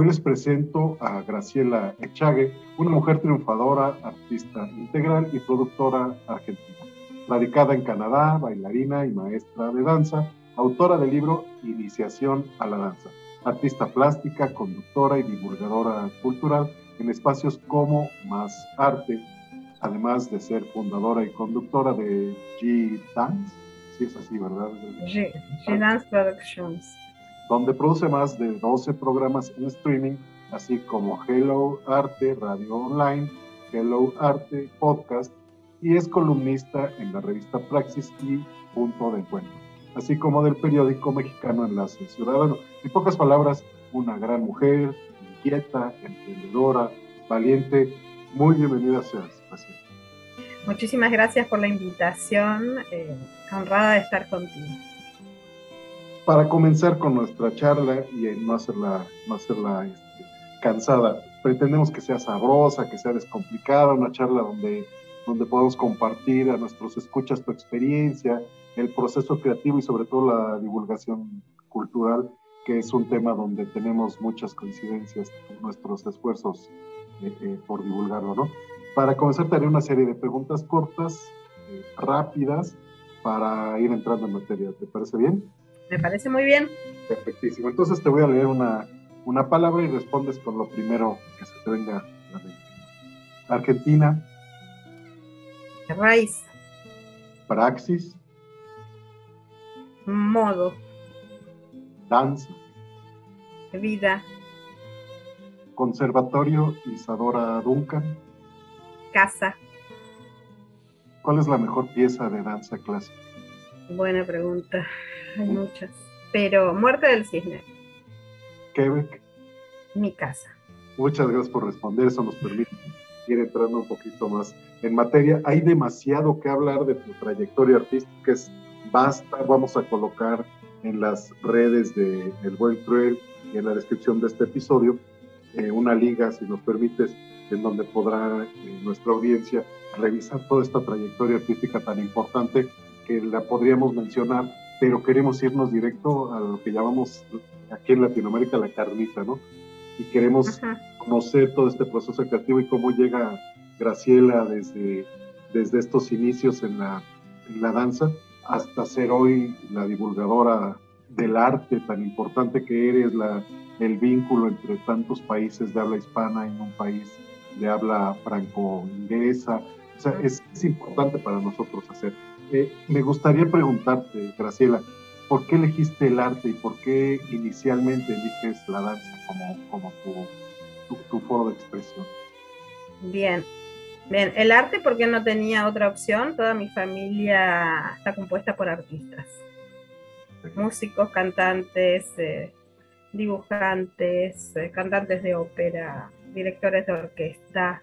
Hoy les presento a Graciela Echague, una mujer triunfadora, artista integral y productora argentina. Radicada en Canadá, bailarina y maestra de danza, autora del libro Iniciación a la Danza. Artista plástica, conductora y divulgadora cultural en espacios como Más Arte, además de ser fundadora y conductora de G-Dance. Sí, es así, ¿verdad? G-Dance Productions donde produce más de 12 programas en streaming, así como Hello Arte, Radio Online, Hello Arte, Podcast, y es columnista en la revista Praxis y Punto de Encuentro, así como del periódico mexicano Enlace Ciudadano. En pocas palabras, una gran mujer, inquieta, emprendedora, valiente. Muy bienvenida seas, gracias. Muchísimas gracias por la invitación, eh, honrada de estar contigo para comenzar con nuestra charla y no hacerla, no hacerla este, cansada, pretendemos que sea sabrosa, que sea descomplicada, una charla donde, donde podamos compartir a nuestros escuchas tu experiencia, el proceso creativo y sobre todo la divulgación cultural, que es un tema donde tenemos muchas coincidencias en nuestros esfuerzos eh, eh, por divulgarlo, ¿no? Para comenzar, te haré una serie de preguntas cortas, eh, rápidas, para ir entrando en materia. ¿Te parece bien? Me parece muy bien. Perfectísimo. Entonces te voy a leer una, una palabra y respondes con lo primero que se te venga a la mente. Argentina. Raíz. Praxis. Modo. Danza. Vida. Conservatorio Isadora Duncan. Casa. ¿Cuál es la mejor pieza de danza clásica? Buena pregunta hay muchas. Pero Muerte del Cisne. Quebec. Mi casa. Muchas gracias por responder, eso nos permite ir entrando un poquito más en materia. Hay demasiado que hablar de tu trayectoria artística, es basta, vamos a colocar en las redes de El Buen Cruel y en la descripción de este episodio eh, una liga, si nos permites, en donde podrá eh, nuestra audiencia revisar toda esta trayectoria artística tan importante que la podríamos mencionar pero queremos irnos directo a lo que llamamos aquí en Latinoamérica la carnita, ¿no? Y queremos conocer todo este proceso creativo y cómo llega Graciela desde, desde estos inicios en la, en la danza hasta ser hoy la divulgadora del arte tan importante que eres, la, el vínculo entre tantos países de habla hispana en un país de habla franco-inglesa. O sea, es, es importante para nosotros hacer. Eh, me gustaría preguntarte, Graciela, ¿por qué elegiste el arte y por qué inicialmente eliges la danza como, como tu, tu, foro de expresión? Bien, Bien, el arte porque no tenía otra opción, toda mi familia está compuesta por artistas, músicos, cantantes, eh, dibujantes, eh, cantantes de ópera, directores de orquesta,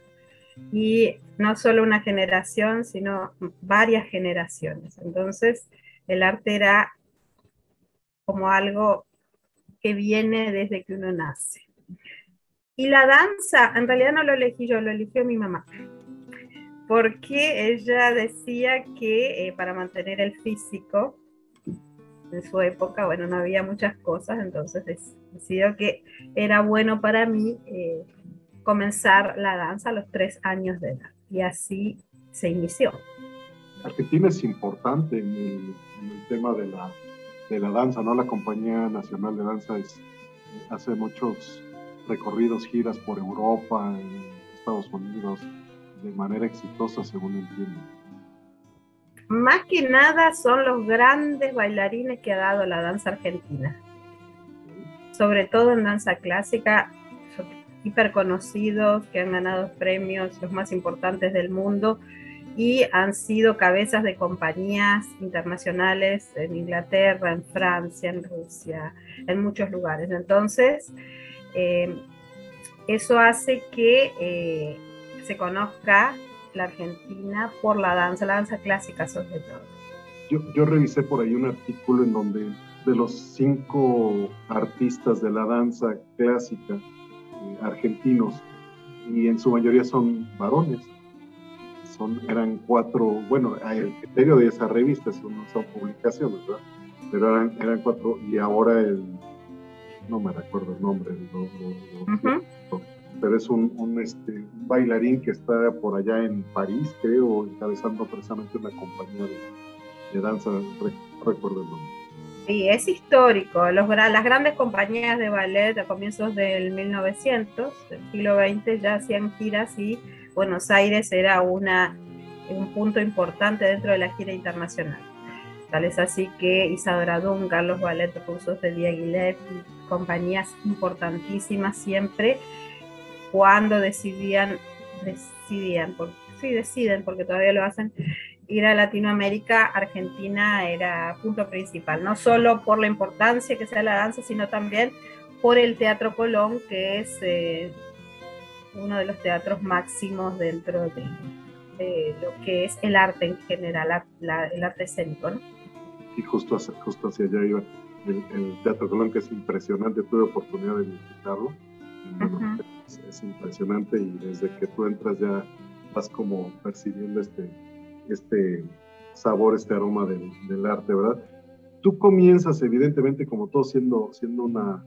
y no solo una generación, sino varias generaciones. Entonces, el arte era como algo que viene desde que uno nace. Y la danza, en realidad no lo elegí yo, lo eligió mi mamá, porque ella decía que eh, para mantener el físico, en su época, bueno, no había muchas cosas, entonces decidió que era bueno para mí eh, comenzar la danza a los tres años de edad. Y así se inició. Argentina es importante en el, tema de la, de la, danza, ¿no? La Compañía Nacional de Danza es, hace muchos recorridos, giras por Europa, en Estados Unidos, de manera exitosa, según entiendo. Más que nada son los grandes bailarines que ha dado la danza argentina. Sobre todo en danza clásica, hiper conocidos que han ganado premios los más importantes del mundo y han sido cabezas de compañías internacionales en Inglaterra, en Francia, en Rusia, en muchos lugares. Entonces, eh, eso hace que eh, se conozca la Argentina por la danza, la danza clásica sobre todo. Yo, yo revisé por ahí un artículo en donde de los cinco artistas de la danza clásica, argentinos y en su mayoría son varones. Son, eran cuatro, bueno, el criterio de esa revista, son, son publicaciones, ¿verdad? Pero eran, eran cuatro y ahora el, no me recuerdo el nombre, pero es un, este, bailarín que está por allá en París, creo, encabezando precisamente una compañía de, danza, recuerdo el nombre. Sí, es histórico. Los, las grandes compañías de ballet a comienzos del 1900, del siglo XX, ya hacían giras y Buenos Aires era una, un punto importante dentro de la gira internacional. Tal es así que Isadora Duncan, los ballet rusos de Diaghilev compañías importantísimas siempre, cuando decidían, decidían, sí deciden, porque todavía lo hacen, ir a Latinoamérica, Argentina era punto principal, no solo por la importancia que sea la danza, sino también por el Teatro Colón, que es eh, uno de los teatros máximos dentro de, lo que es el arte en general, el arte escénico. ¿no? Y justo hacia, justo hacia allá iba el, Teatro Colón, que es impresionante, tuve oportunidad de visitarlo. es, impresionante y desde que tú entras ya vas como percibiendo este, este sabor, este aroma del, del arte, ¿verdad? Tú comienzas, evidentemente, como todo, siendo, siendo una,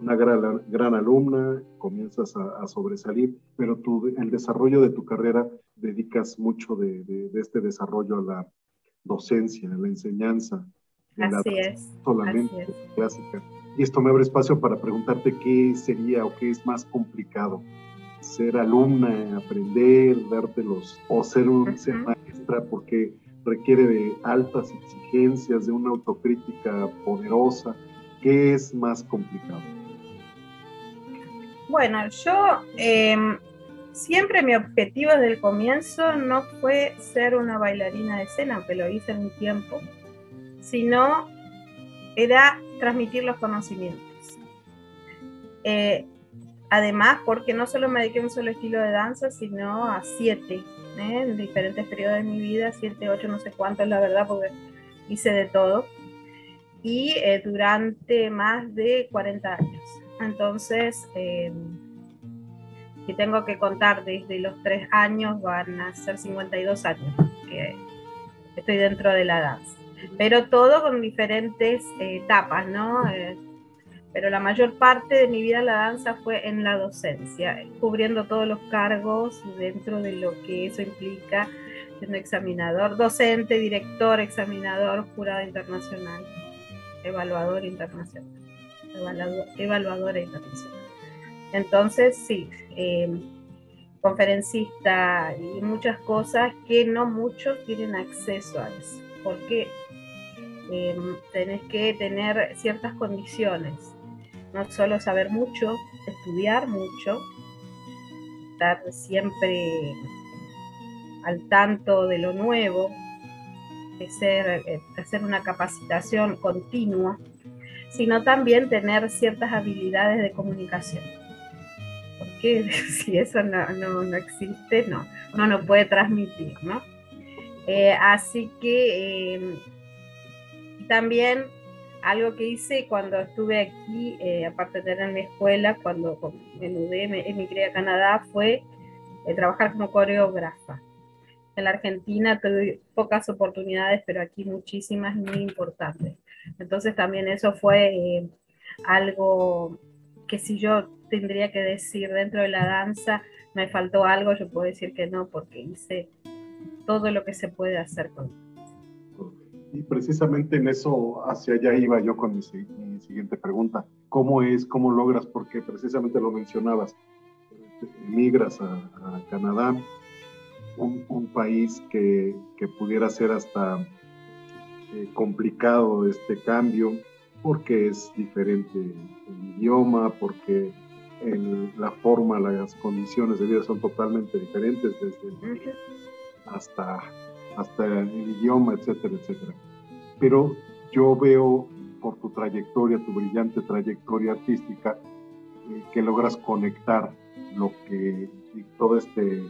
una gran, gran alumna, comienzas a, sobresalir, pero tú, el desarrollo de tu carrera dedicas mucho de, de, este desarrollo a la docencia, a la enseñanza, así es, solamente clásica. Y esto me abre espacio para preguntarte qué sería o qué es más complicado, ser alumna, aprender, dártelos, o ser, un, ser maestra, porque requiere de altas exigencias, de una autocrítica poderosa. ¿Qué es más complicado? Bueno, yo em, siempre mi objetivo desde el comienzo no fue ser una bailarina de escena, aunque lo hice en un tiempo, sino era transmitir los conocimientos. Eh, además, porque no solo me dediqué a un solo estilo de danza, sino a siete, ¿eh? en diferentes periodos de mi vida, siete, ocho, no sé cuántos, la verdad, porque hice de todo. Y eh, durante más de 40 años. Entonces, eh, tengo que contar desde los tres años, van a ser 52 años que estoy dentro de la danza. Pero todo con diferentes eh, etapas, ¿no? Eh, pero la mayor parte de mi vida en la danza fue en la docencia, cubriendo todos los cargos dentro de lo que eso implica, siendo examinador, docente, director, examinador, jurado internacional, evaluador internacional evaluadora internacional. Entonces, sí, em, conferencista y muchas cosas que no muchos tienen acceso a eso, porque em, tenés que tener ciertas condiciones, no solo saber mucho, estudiar mucho, estar siempre al tanto de lo nuevo, hacer, eh, hacer una capacitación continua sino también tener ciertas habilidades de comunicación. Porque si eso no, no, existe, no, uno no puede transmitir, ¿no? Eh, así que eh, también algo que hice cuando estuve aquí, eh, aparte de tener mi escuela, cuando me mudé, me emigré a Canadá, fue trabajar como coreógrafa. En la Argentina tuve pocas oportunidades, pero aquí muchísimas muy importantes. Entonces también eso fue eh, algo que si yo tendría que decir dentro de la danza, me faltó algo, yo puedo decir que no, porque hice todo lo que se puede hacer con y precisamente en eso hacia allá iba yo con mi, siguiente pregunta. ¿Cómo es, cómo logras, porque precisamente lo mencionabas, emigras a, Canadá, un, país que, que, pudiera ser hasta eh, complicado este cambio porque es diferente el idioma, porque la forma, las condiciones de vida son totalmente diferentes desde el, hasta, hasta el idioma, etcétera, etcétera. Pero yo veo por tu trayectoria, tu brillante trayectoria artística, eh, que logras conectar lo que y todo este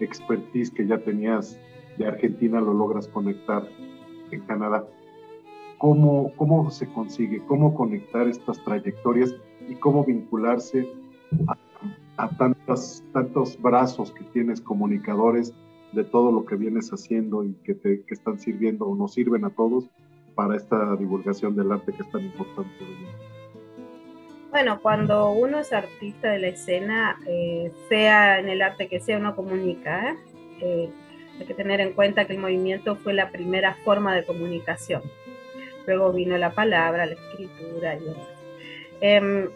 expertise que ya tenías de Argentina lo logras conectar en Canadá. ¿Cómo, ¿Cómo se consigue? ¿Cómo conectar estas trayectorias y cómo vincularse a, tantos, tantos brazos que tienes comunicadores de todo lo que vienes haciendo y que, te, que están sirviendo o nos sirven a todos para esta divulgación del arte que es tan importante Bueno, cuando uno es artista de la escena, eh, sea en el arte que sea, uno comunica. ¿eh? ¿eh? hay que tener en cuenta que el movimiento fue la primera forma de comunicación. Luego vino la palabra, la escritura y demás. Em,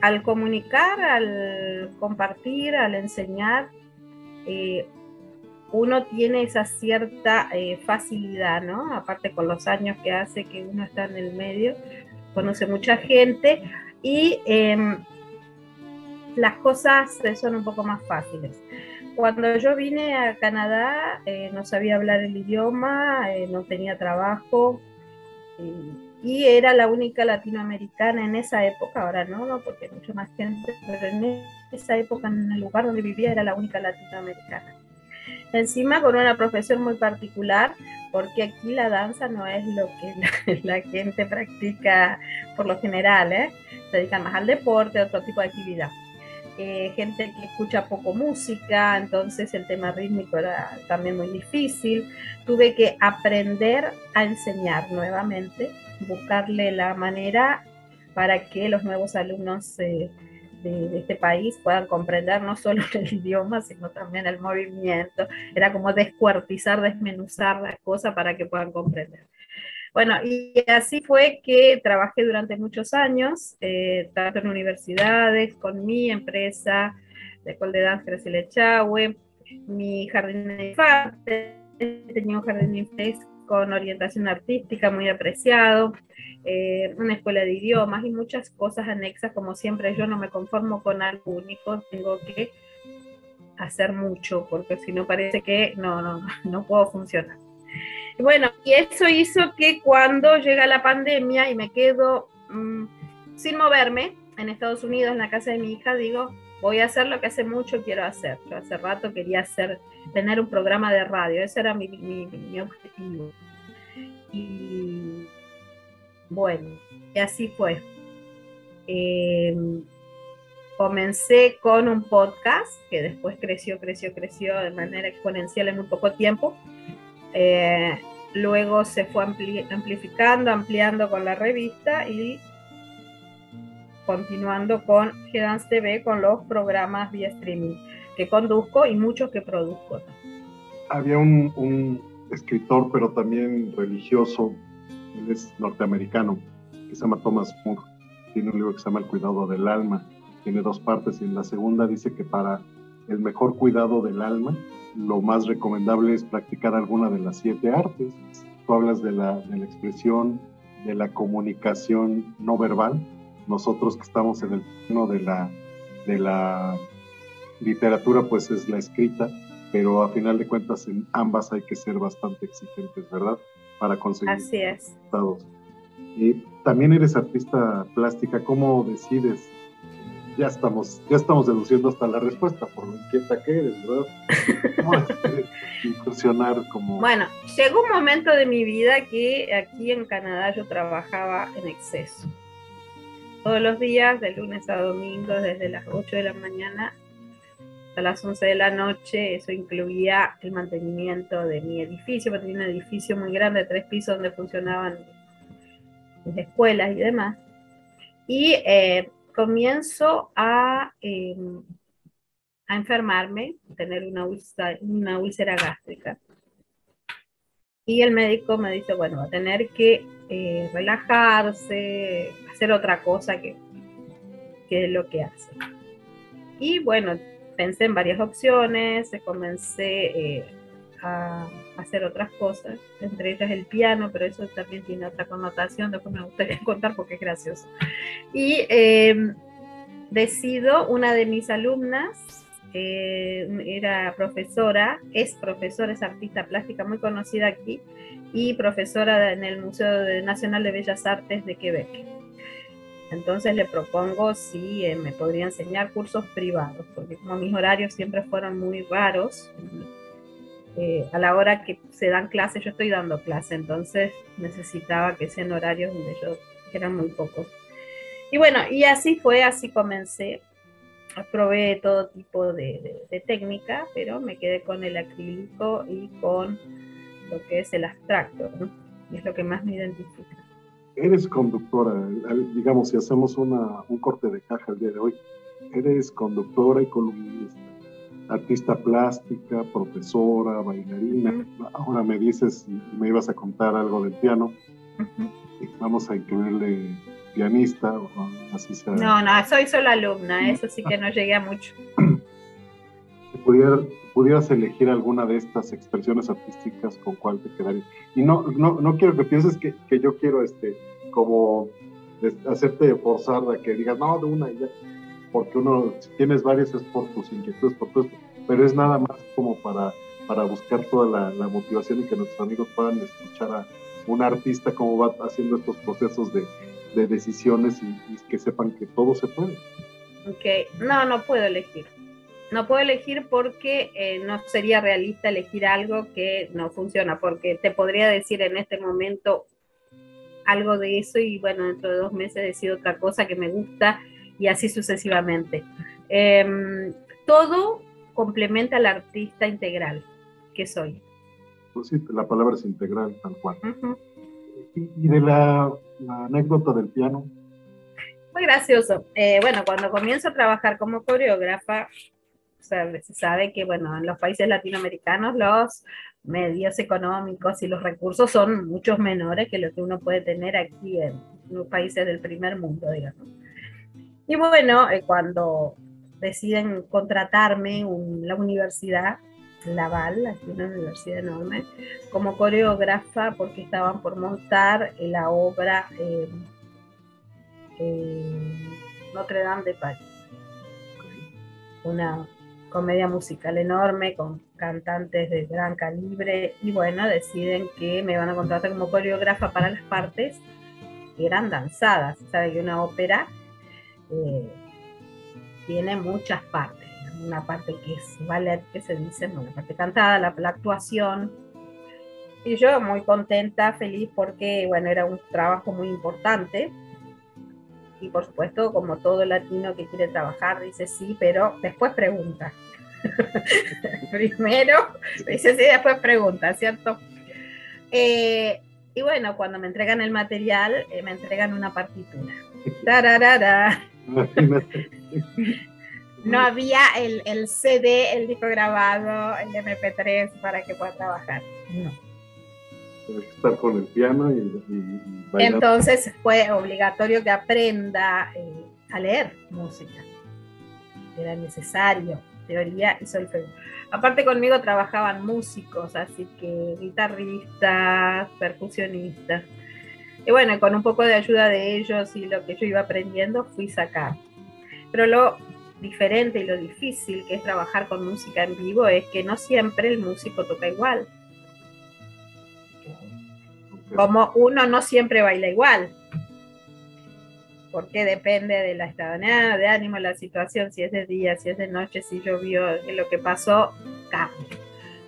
al comunicar, al compartir, al enseñar, eh, uno tiene esa cierta facilidad, ¿no? Aparte con los años que hace que uno está en el medio, conoce mucha gente, y em, las cosas son un poco más fáciles. Cuando yo vine a Canadá eh, no sabía hablar el idioma, eh, no tenía trabajo y era la única latinoamericana en esa época, ahora no, no porque mucho más gente, pero en esa época en el lugar donde vivía era la única latinoamericana. Encima con una profesión muy particular, porque aquí la danza no es lo que la, gente practica por lo general, ¿eh? se dedican más al deporte, otro tipo de actividad. Eh, gente que escucha poco música, entonces el tema rítmico era también muy difícil. Tuve que aprender a enseñar nuevamente, buscarle la manera para que los nuevos alumnos eh, de, este país puedan comprender no solo el idioma, sino también el movimiento. Era como descuartizar, desmenuzar las cosas para que puedan comprender. Bueno, y así fue que trabajé durante muchos años, eh, tanto en universidades, con mi empresa, de École de Danza Graciela mi jardín de infantes, tenía un jardín de infantes con orientación artística muy apreciado, eh, una escuela de idiomas y muchas cosas anexas, como siempre yo no me conformo con algo único, tengo que hacer mucho, porque si no parece que no, no, no puedo funcionar. Bueno, y eso hizo que cuando llega la pandemia y me quedo mm, sin moverme en Estados Unidos, en la casa de mi hija, digo, voy a hacer lo que hace mucho quiero hacer. Yo hace rato quería hacer, tener un programa de radio, ese era mi, mi, objetivo. Y bueno, y así fue. Eh, comencé con un podcast que después creció, creció, creció de manera exponencial en muy poco tiempo. Eh, luego se fue amplificando, ampliando con la revista y continuando con G-Dance TV con los programas vía streaming que conduzco y muchos que produzco. Había un, un escritor, pero también religioso, él es norteamericano, que se llama Thomas Moore. Tiene un libro que se llama El cuidado del alma. Tiene dos partes y en la segunda dice que para el mejor cuidado del alma, lo más recomendable es practicar alguna de las siete artes. Tú hablas de la, de la expresión, de la comunicación no verbal. Nosotros que estamos en el plano de la, de la literatura, pues es la escrita, pero a final de cuentas en ambas hay que ser bastante exigentes, ¿verdad? Para conseguir Así es. resultados. Y también eres artista plástica, ¿cómo decides? Ya estamos, ya estamos deduciendo hasta la respuesta por lo inquieta que eres, ¿verdad? ¿Cómo incursionar como... Bueno, llegó un momento de mi vida que aquí en Canadá yo trabajaba en exceso. Todos los días, de lunes a domingo, desde las 8 de la mañana a las 11 de la noche. Eso incluía el mantenimiento de mi edificio, tenía un edificio muy grande, tres pisos donde funcionaban mis escuelas y demás. Y eh, comienzo a, em, a enfermarme, tener una úlcera, una úlcera gástrica. Y el médico me dice, bueno, va a tener que eh, relajarse, hacer otra cosa que, que es lo que hace. Y bueno, pensé en varias opciones, comencé eh, a hacer otras cosas, entre ellas el piano, pero eso también tiene otra connotación, después me gustaría contar porque es gracioso. Y em, decido, una de mis alumnas, eh, era profesora, es profesora, es artista plástica muy conocida aquí y profesora en el Museo Nacional de Bellas Artes de Quebec entonces le propongo si eh, me podría enseñar cursos privados, porque como mis horarios siempre fueron muy raros, eh, a la hora que se dan clases, yo estoy dando clase, entonces necesitaba que sean horarios donde yo eran muy pocos. Y bueno, y así fue, así comencé. Probé todo tipo de, de técnica, pero me quedé con el acrílico y con lo que es el abstracto, ¿no? es lo que más me identifica eres conductora, digamos, si hacemos una, un corte de caja el día de hoy, eres conductora y columnista, artista plástica, profesora, bailarina. Ahora me dices me ibas a contar algo del piano. Vamos a incluirle pianista, o así sea. No, no, soy solo alumna, eso sí que no llegué a mucho. Si pudieras elegir alguna de estas expresiones artísticas, ¿con cuál te quedaría? Y no, no, no quiero que pienses que, que yo quiero este, como hacerte forzar a que digas, no, de una y ya, porque uno, si tienes varias es por tus inquietudes, por todo esto, pero es nada más como para, para buscar toda la, motivación y que nuestros amigos puedan escuchar a un artista cómo va haciendo estos procesos de, de decisiones y, que sepan que todo se puede. Ok, no, no puedo elegir. No puedo elegir porque eh, no sería realista elegir algo que no funciona, porque te podría decir en este momento algo de eso y bueno, dentro de dos meses decir otra cosa que me gusta y así sucesivamente. Em, todo complementa al artista integral que soy. Pues sí, la palabra es integral, tal cual. Y, de la, anécdota del piano. Muy gracioso. Eh, bueno, cuando comienzo a trabajar como coreógrafa, se sabe que, bueno, en los países latinoamericanos los medios económicos y los recursos son muchos menores que lo que uno puede tener aquí en los países del primer mundo, digamos. Y bueno, eh, cuando deciden contratarme en la universidad, Laval, aquí una universidad enorme, como coreógrafa porque estaban por montar la obra eh, Notre Dame de París. Una comedia musical enorme con cantantes de gran calibre y bueno, deciden que me van a contratar como coreógrafa para las partes que eran danzadas. Sabe que una ópera eh, tiene muchas partes. Una parte que es ballet, que se dice, una parte cantada, la, actuación. Y yo muy contenta, feliz, porque, bueno, era un trabajo muy importante. Y por supuesto, como todo latino que quiere trabajar, dice sí, pero después pregunta. Primero dice sí, después pregunta, ¿cierto? Eh, y bueno, cuando me entregan el material, eh, me entregan una partitura. Tararara. No había el, el, CD, el disco grabado, el MP3 para que pueda trabajar. No. estar con el piano y, Entonces fue obligatorio que aprenda eh, a leer música. Era necesario, teoría y solfeo. Aparte conmigo trabajaban músicos, así que guitarristas, percusionistas. Y bueno, con un poco de ayuda de ellos y lo que yo iba aprendiendo, fui sacar. Pero lo diferente y lo difícil que es trabajar con música en vivo es que no siempre el músico toca igual. Como uno no siempre baila igual. Porque depende de la estado de ánimo, la situación, si es de día, si es de noche, si llovió, lo que pasó, cambia.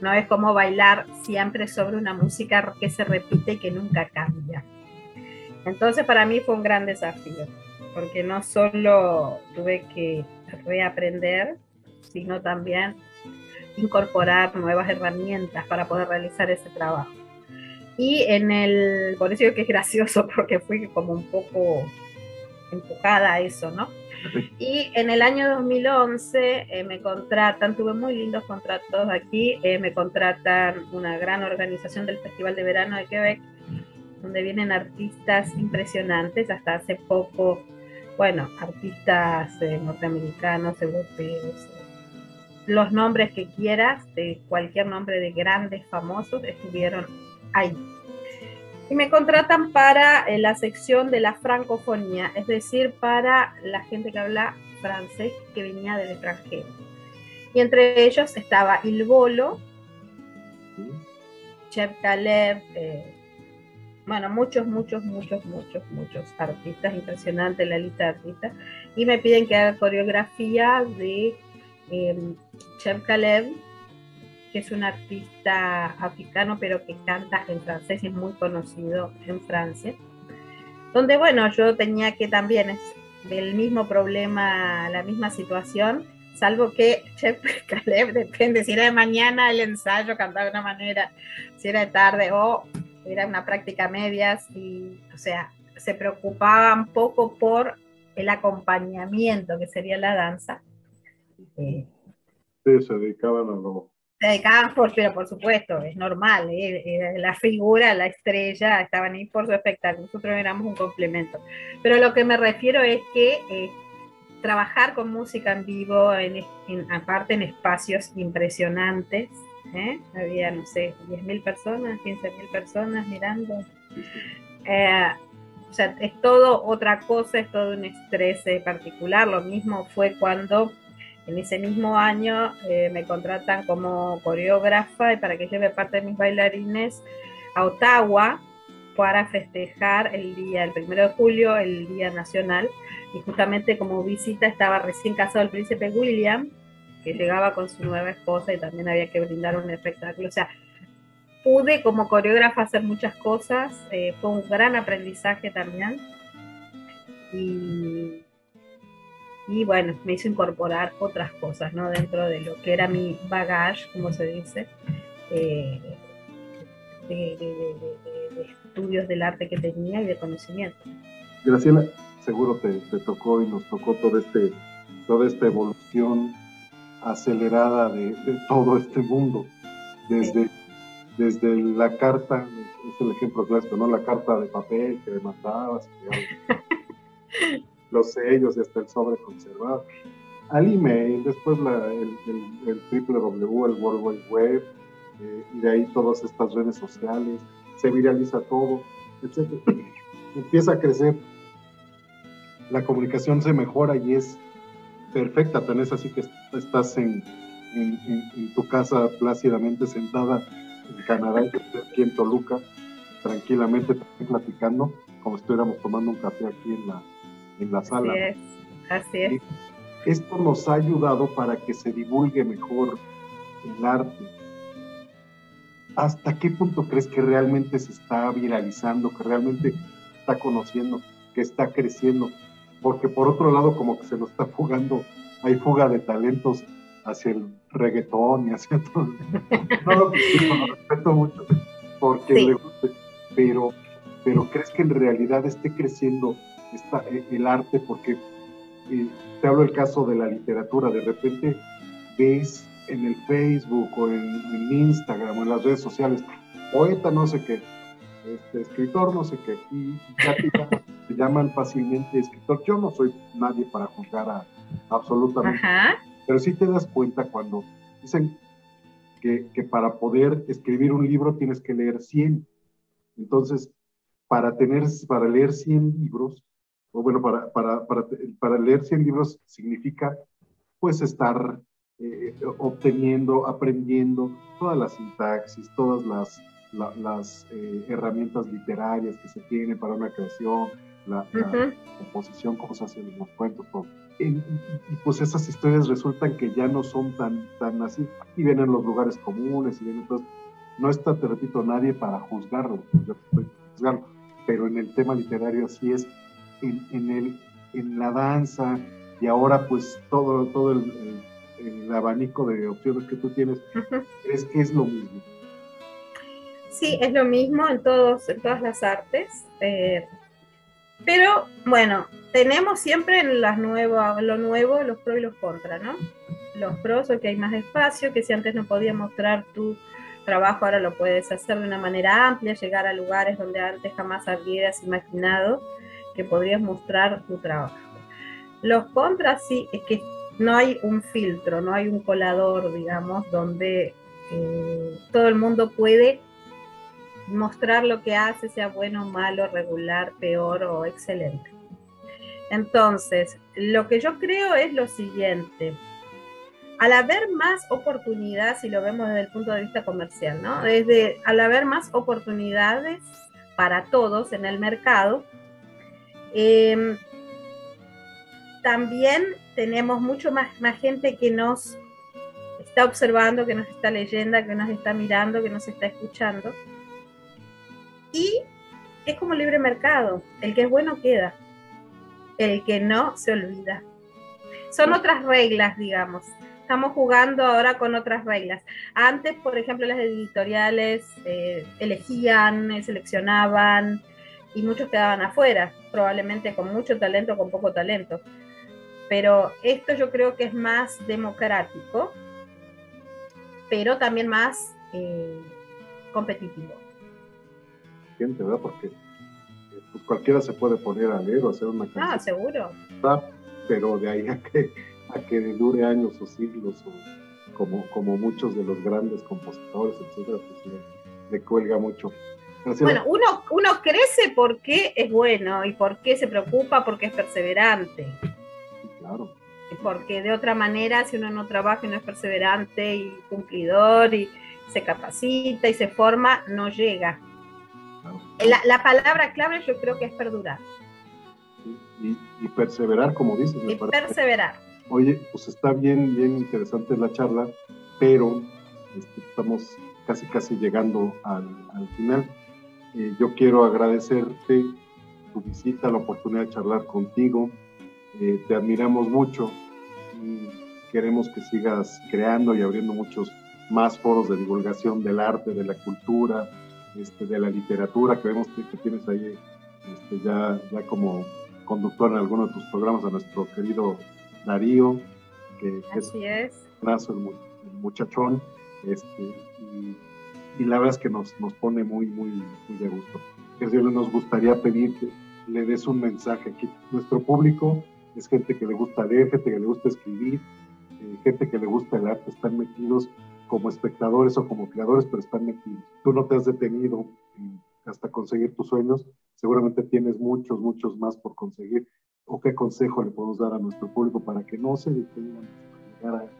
No es como bailar siempre sobre una música que se repite y que nunca cambia. Entonces para mí fue un gran desafío, porque no solo tuve que reaprender, sino también incorporar nuevas herramientas para poder realizar ese trabajo. Y en el, por eso que es gracioso, porque fui como un poco empujada a eso, ¿no? Y en el año 2011 eh, me contratan, tuve muy lindos contratos aquí, eh, me contratan una gran organización del Festival de Verano de Quebec donde vienen artistas impresionantes, hasta hace poco, bueno, artistas eh, norteamericanos, europeos, los nombres que quieras, de cualquier nombre de grandes famosos, estuvieron ahí. Y me contratan para eh, la sección de la francofonía, es decir, para la gente que habla francés que venía del extranjero. Y entre ellos estaba Il Bolo, Chef Caleb, eh, bueno, muchos, muchos, muchos, muchos, muchos artistas, impresionante la lista de artistas, y me piden que haga coreografía de eh, Chem Caleb, que es un artista africano, pero que canta en francés y es muy conocido en Francia. Donde, bueno, yo tenía que también, es del mismo problema, la misma situación, salvo que Chef Caleb, depende si era de mañana el ensayo, cantaba de una manera, si era de tarde o era una práctica medias y, o sea, se preocupaban poco por el acompañamiento que sería la danza. Eh, sí, se dedicaban a lo... Se dedicaban, por, pero por supuesto, es normal, eh, eh, la figura, la estrella, estaban ahí por su espectáculo, nosotros éramos un complemento. Pero lo que me refiero es que trabajar con música en vivo, en, aparte en espacios impresionantes, había, no sé, 10.000 personas, 15.000 personas mirando. O sea, es todo otra cosa, es todo un estrés eh, particular. Lo mismo fue cuando en ese mismo año eh, me contratan como coreógrafa y para que lleve parte de mis bailarines a Ottawa para festejar el día, el primero de julio, el Día Nacional. Y justamente como visita estaba recién casado el príncipe William, que llegaba con su nueva esposa y también había que brindar un espectáculo. O sea, pude como coreógrafa hacer muchas cosas, eh, fue un gran aprendizaje también. Y, bueno, me hizo incorporar otras cosas, ¿no? Dentro de lo que era mi bagage, como se dice, eh, de, estudios del arte que tenía y de conocimiento. Graciela, seguro te, tocó y nos tocó todo este, toda esta evolución acelerada de, todo este mundo, desde desde la carta, es el ejemplo clásico, ¿no? La carta de papel que demandabas, los sellos y hasta el sobre conservado, al email, después la, el, el, el, triple W, el World Wide Web, eh, y de ahí todas estas redes sociales, se viraliza todo, etc. Empieza a crecer, la comunicación se mejora y es perfecta, tenés así que estás en, en, en tu casa plácidamente sentada en Canadá, aquí en Toluca, tranquilamente platicando, como si estuviéramos tomando un café aquí en la, en la sala. Así es, así es. Esto nos ha ayudado para que se divulgue mejor el arte. ¿Hasta qué punto crees que realmente se está viralizando, que realmente está conociendo, que está creciendo? Porque por otro lado, como que se nos está fugando, hay fuga de talentos hacia el reggaetón y hacia todo. No lo, respeto mucho porque pero, pero crees que en realidad esté creciendo esta, eh, el arte porque eh, te hablo el caso de la literatura, de repente ves en el Facebook o en, Instagram o en las redes sociales, poeta no sé qué, este, escritor no sé qué, y ya te, llaman fácilmente escritor. Yo no soy nadie para juzgar a absolutamente. Pero sí te das cuenta cuando dicen que, para poder escribir un libro tienes que leer 100. Entonces, para, tener, para leer 100 libros, o bueno, para, para, para, para leer 100 libros significa pues estar eh, obteniendo, aprendiendo toda la sintaxis, todas las, las eh, herramientas literarias que se tienen para una creación, la, composición, cómo se hacen los cuentos, todo y, pues esas historias resultan que ya no son tan, tan así, y vienen los lugares comunes, y vienen entonces, no está, te repito, nadie para juzgarlo, yo estoy juzgarlo, pero en el tema literario así es, en, en, el, en la danza, y ahora pues todo, todo el, el, abanico de opciones que tú tienes, ¿crees que es lo mismo? Sí, es lo mismo en, todos, en todas las artes. Eh, pero bueno, tenemos siempre en las nuevas, lo nuevo, los pros y los contras, ¿no? Los pros son que hay más espacio, que si antes no podías mostrar tu trabajo, ahora lo puedes hacer de una manera amplia, llegar a lugares donde antes jamás habrías imaginado que podrías mostrar tu trabajo. Los contras sí es que no hay un filtro, no hay un colador, digamos, donde eh, todo el mundo puede mostrar lo que hace, sea bueno, malo, regular, peor o excelente. Entonces, lo que yo creo es lo siguiente. Al haber más oportunidades, si lo vemos desde el punto de vista comercial, ¿no? Desde, al haber más oportunidades para todos en el mercado, em, también tenemos mucho más, más gente que nos está observando, que nos está leyendo, que nos está mirando, que nos está escuchando. Y es como libre mercado, el que es bueno queda, el que no se olvida. Son otras reglas, digamos. Estamos jugando ahora con otras reglas. Antes, por ejemplo, las editoriales eh, elegían, seleccionaban, y muchos quedaban afuera, probablemente con mucho talento o con poco talento. Pero esto yo creo que es más democrático, pero también más eh, competitivo. Gente, ¿verdad? Porque eh, pues cualquiera se puede poner a leer o hacer una canción. Ah, seguro. Pero de ahí a que, a que dure años o siglos, o como, como muchos de los grandes compositores, etcétera, pues le cuelga mucho. Bueno, uno, uno crece porque es bueno y porque se preocupa, porque es perseverante. Claro. Porque de otra manera, si uno no trabaja y no es perseverante y cumplidor y se capacita y se forma, no llega. La, palabra clave yo creo que es perdurar. Y, perseverar, como dices. y perseverar. Oye, pues está bien, bien interesante la charla, pero este, estamos casi, casi llegando al, al final. Eh, yo quiero agradecerte tu visita, la oportunidad de charlar contigo. Eh, te admiramos mucho y queremos que sigas creando y abriendo muchos más foros de divulgación del arte, de la cultura, este, de la literatura, que vemos que, tienes ahí este, ya, ya como conductor en alguno de tus programas a nuestro querido Darío, que, Así es, el, muchachón, este, y y la verdad es que nos, nos pone muy, muy, muy de gusto. nos gustaría pedir que le des un mensaje aquí. Nuestro público es gente que le gusta leer, gente que le gusta escribir, eh, gente que le gusta el arte, están metidos como espectadores o como creadores, pero están metidos. Tú no te has detenido hasta conseguir tus sueños, seguramente tienes muchos, muchos más por conseguir. ¿O qué consejo le podemos dar a nuestro público para que no se detengan para llegar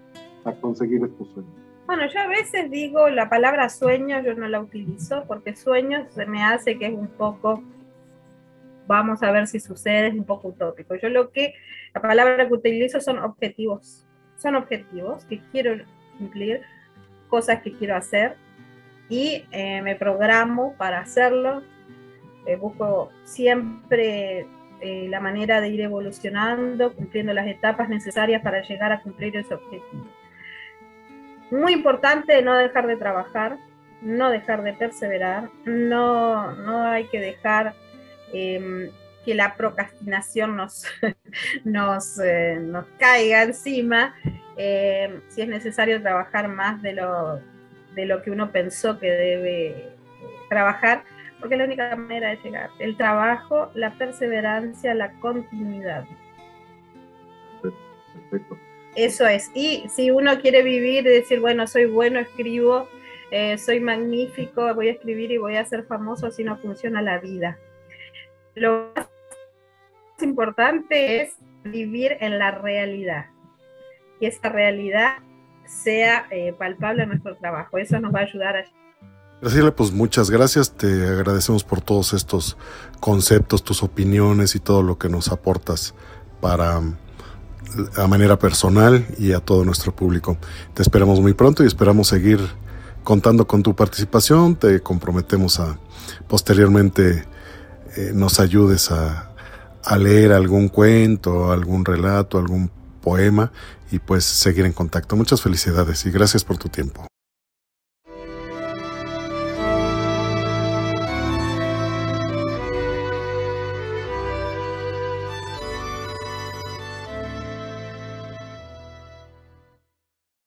a, a conseguir estos sueños? Bueno, yo a veces digo la palabra sueño, yo no la utilizo porque sueño se me hace que es un poco, vamos a ver si sucede, es un poco utópico. Yo lo que, la palabra que utilizo son objetivos, son objetivos que quiero cumplir, cosas que quiero hacer y eh, me programo para hacerlo. Eh, busco siempre eh, la manera de ir evolucionando, cumpliendo las etapas necesarias para llegar a cumplir ese objetivo. Muy importante no dejar de trabajar, no dejar de perseverar, no, no hay que dejar em, que la procrastinación nos, nos, nos caiga encima. Em, si es necesario trabajar más de lo, de lo que uno pensó que debe eh, trabajar, porque es la única manera de llegar. El trabajo, la perseverancia, la continuidad. Perfecto. Eso es. Y si uno quiere vivir y decir, bueno, soy bueno, escribo, eh, soy magnífico, voy a escribir y voy a ser famoso, así no funciona la vida. Lo más importante es vivir en la realidad. Y esa realidad sea eh, palpable en nuestro trabajo. Eso nos va a ayudar a... Graciela, pues muchas gracias. Te agradecemos por todos estos conceptos, tus opiniones y todo lo que nos aportas para a manera personal y a todo nuestro público. Te esperamos muy pronto y esperamos seguir contando con tu participación. Te comprometemos a posteriormente eh, nos ayudes a, a leer algún cuento, algún relato, algún poema y pues seguir en contacto. Muchas felicidades y gracias por tu tiempo.